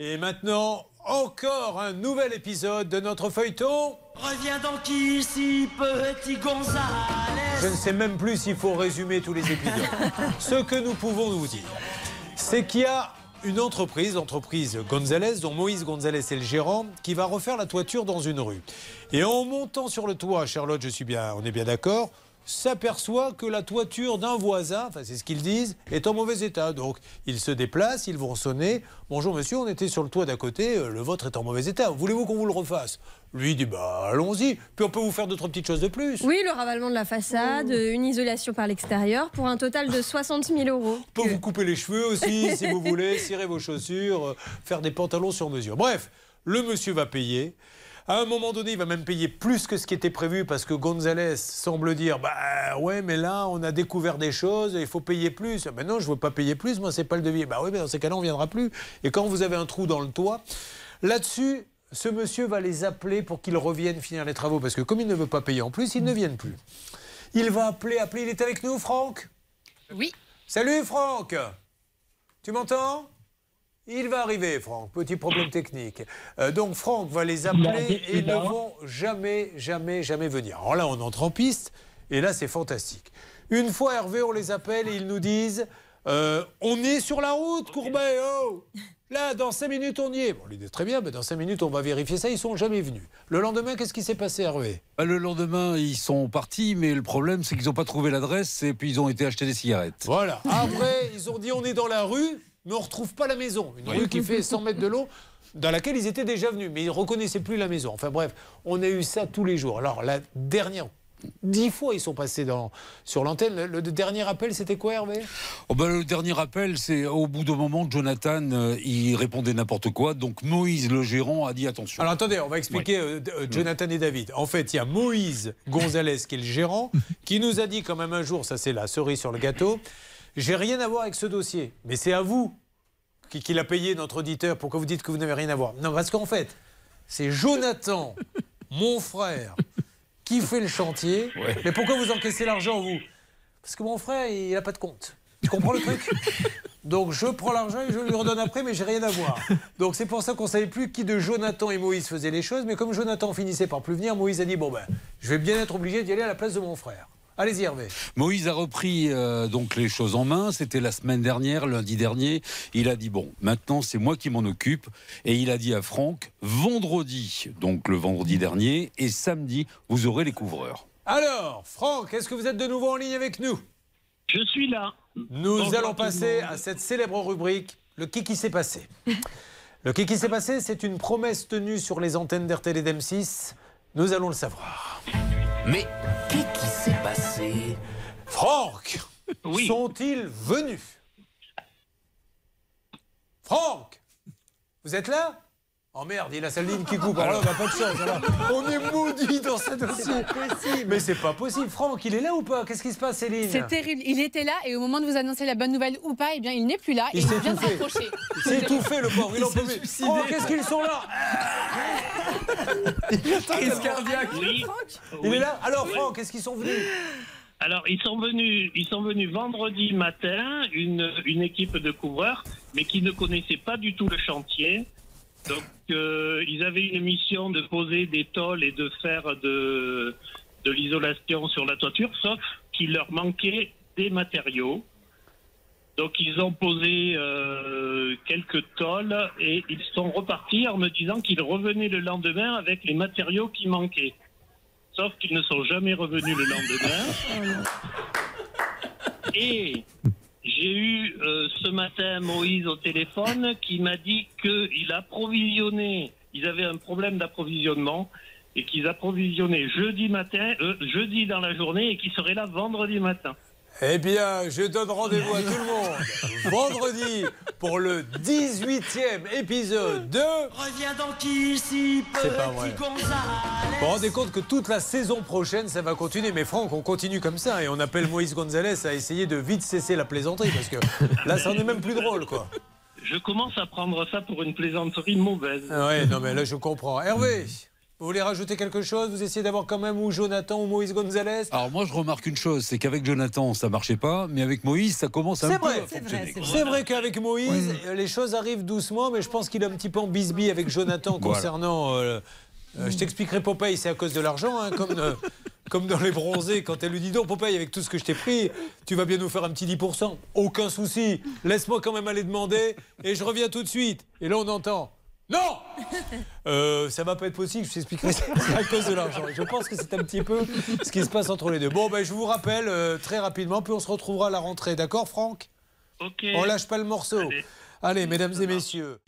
Et maintenant, encore un nouvel épisode de notre feuilleton. Reviens donc ici, petit Gonzales. Je ne sais même plus s'il faut résumer tous les épisodes. Ce que nous pouvons vous dire, c'est qu'il y a une entreprise, l'entreprise Gonzalez, dont Moïse Gonzalez est le gérant, qui va refaire la toiture dans une rue. Et en montant sur le toit, Charlotte, je suis bien, on est bien d'accord, s'aperçoit que la toiture d'un voisin, enfin c'est ce qu'ils disent, est en mauvais état. Donc ils se déplacent, ils vont sonner. Bonjour monsieur, on était sur le toit d'à côté, euh, le vôtre est en mauvais état. Voulez-vous qu'on vous le refasse? Lui dit bah allons-y, puis on peut vous faire deux trois petites choses de plus. Oui, le ravalement de la façade, une isolation par l'extérieur pour un total de 60 000 euros. On peut vous couper les cheveux aussi si vous voulez, cirer vos chaussures, euh, faire des pantalons sur mesure. Bref, le monsieur va payer. À un moment donné, il va même payer plus que ce qui était prévu parce que Gonzalez semble dire Bah ouais, mais là, on a découvert des choses, il faut payer plus. Mais non, je ne veux pas payer plus, moi, c'est pas le devis. Bah oui, mais dans ces cas-là, on ne viendra plus. Et quand vous avez un trou dans le toit, là-dessus, ce monsieur va les appeler pour qu'ils reviennent finir les travaux parce que comme il ne veut pas payer en plus, ils ne viennent plus. Il va appeler, appeler. Il est avec nous, Franck? Oui. Salut, Franck Tu m'entends? Il va arriver, Franck. Petit problème technique. Euh, donc, Franck va les appeler et ils ne vont jamais, jamais, jamais venir. Alors là, on entre en piste et là, c'est fantastique. Une fois, Hervé, on les appelle et ils nous disent euh, On est sur la route, Courbet, oh Là, dans 5 minutes, on y est. Bon, lui dit très bien, mais dans 5 minutes, on va vérifier ça. Ils sont jamais venus. Le lendemain, qu'est-ce qui s'est passé, Hervé? Bah, Le lendemain, ils sont partis, mais le problème, c'est qu'ils n'ont pas trouvé l'adresse et puis ils ont été acheter des cigarettes. Voilà. Après, ils ont dit on est dans la rue, mais on ne retrouve pas la maison. Une rue qui fait 100 mètres de long, dans laquelle ils étaient déjà venus, mais ils ne reconnaissaient plus la maison. Enfin bref, on a eu ça tous les jours. Alors, la dernière. Dix fois ils sont passés dans, sur l'antenne. Le, le dernier appel, c'était quoi, Hervé? Oh, bah, le dernier appel, c'est au bout d'un moment, Jonathan, euh, il répondait n'importe quoi. Donc Moïse, le gérant, a dit attention. Alors attendez, on va expliquer euh, euh, Jonathan et David. En fait, il y a Moïse Gonzalez qui est le gérant, qui nous a dit quand même un jour, ça c'est la cerise sur le gâteau, j'ai rien à voir avec ce dossier, mais c'est à vous qui, qui l'a payé notre auditeur. Pourquoi vous dites que vous n'avez rien à voir? Non, parce qu'en fait, c'est Jonathan, mon frère, qui fait le chantier. Mais pourquoi vous encaissez l'argent, vous? Parce que mon frère, il n'a pas de compte. Tu comprends le truc? Donc je prends l'argent et je lui redonne après, mais j'ai rien à voir. Donc c'est pour ça qu'on savait plus qui de Jonathan et Moïse faisait les choses. Mais comme Jonathan finissait par plus venir, Moïse a dit bon ben, je vais bien être obligé d'y aller à la place de mon frère. Allez-y Hervé. Moïse a repris euh, donc les choses en main. C'était la semaine dernière, lundi dernier. Il a dit bon, maintenant c'est moi qui m'en occupe. Et il a dit à Franck vendredi, donc le vendredi dernier, et samedi, vous aurez les couvreurs. Alors, Franck, est-ce que vous êtes de nouveau en ligne avec nous? Je suis là. Nous Bonjour allons passer à cette célèbre rubrique, le qui qui s'est passé. Le qui qui s'est passé, c'est une promesse tenue sur les antennes d'RTL et d'M6. Nous allons le savoir. Mais qu'est-ce qui s'est passé Franck, Oui. sont-ils venus? Franck, vous êtes là? Oh merde, il a sa ligne qui coupe. Alors là, on n'a pas de chance. alors. On est maudit dans ce dossier. Mais c'est pas possible. Franck, il est là ou pas? Qu'est-ce qui se passe, Céline? C'est terrible. Il était là et au moment de vous annoncer la bonne nouvelle ou pas, eh bien, il n'est plus là Il il s'est vient de s'approcher. Il s'est étouffé, le pauvre. Il en peut plus. Oh, qu'est-ce qu'ils sont là? Crise cardiaque. Oui. Il Oui. est là? Alors, Oui. Franck, est-ce qu'ils sont venus? Alors, ils sont venus, ils sont venus vendredi matin, une, une équipe de couvreurs, mais qui ne connaissaient pas du tout le chantier. Donc, euh, ils avaient une mission de poser des tôles et de faire de, de l'isolation sur la toiture, sauf qu'il leur manquait des matériaux. Donc, ils ont posé euh, quelques tôles et ils sont repartis en me disant qu'ils revenaient le lendemain avec les matériaux qui manquaient. Sauf qu'ils ne sont jamais revenus le lendemain. Et j'ai eu euh, ce matin Moïse au téléphone qui m'a dit qu'ils approvisionnaient, ils avaient un problème d'approvisionnement et qu'ils approvisionnaient jeudi matin, euh, jeudi dans la journée et qu'ils seraient là vendredi matin. Eh bien, je donne rendez-vous à tout le monde vendredi pour le 18e épisode de... Reviens donc ici, C'est pas vrai. petit. Vous vous rendez compte que toute la saison prochaine, ça va continuer. Mais Franck, on continue comme ça et on appelle Moïse Gonzalez à essayer de vite cesser la plaisanterie parce que là, ça en est même plus drôle, quoi. Je commence à prendre ça pour une plaisanterie mauvaise. Ah Ouais, non mais là, je comprends. Hervé, Vous voulez rajouter quelque chose? Vous essayez d'avoir quand même ou Jonathan ou Moïse Gonzalez? Alors moi je remarque une chose, c'est qu'avec Jonathan ça marchait pas, mais avec Moïse ça commence un C'est peu vrai. à C'est fonctionner. C'est vrai qu'avec Moïse, les choses arrivent doucement, mais je pense qu'il est un petit peu en bisbille avec Jonathan Voilà. concernant. euh, euh, je t'expliquerai, Popeye, c'est à cause de l'argent, hein, comme, euh, comme dans les bronzés, quand elle lui dit Donc, Popeye, avec tout ce que je t'ai pris, tu vas bien nous faire un petit 10%. Aucun souci, laisse-moi quand même aller demander, et je reviens tout de suite. Et là, on entend Non euh, Ça va pas être possible, je t'expliquerai, c'est à cause de l'argent. Je pense que c'est un petit peu ce qui se passe entre les deux. Bon, ben, je vous rappelle euh, très rapidement, puis on se retrouvera à la rentrée. D'accord, Franck? Ok. on lâche pas le morceau. Allez. Allez, mesdames et messieurs.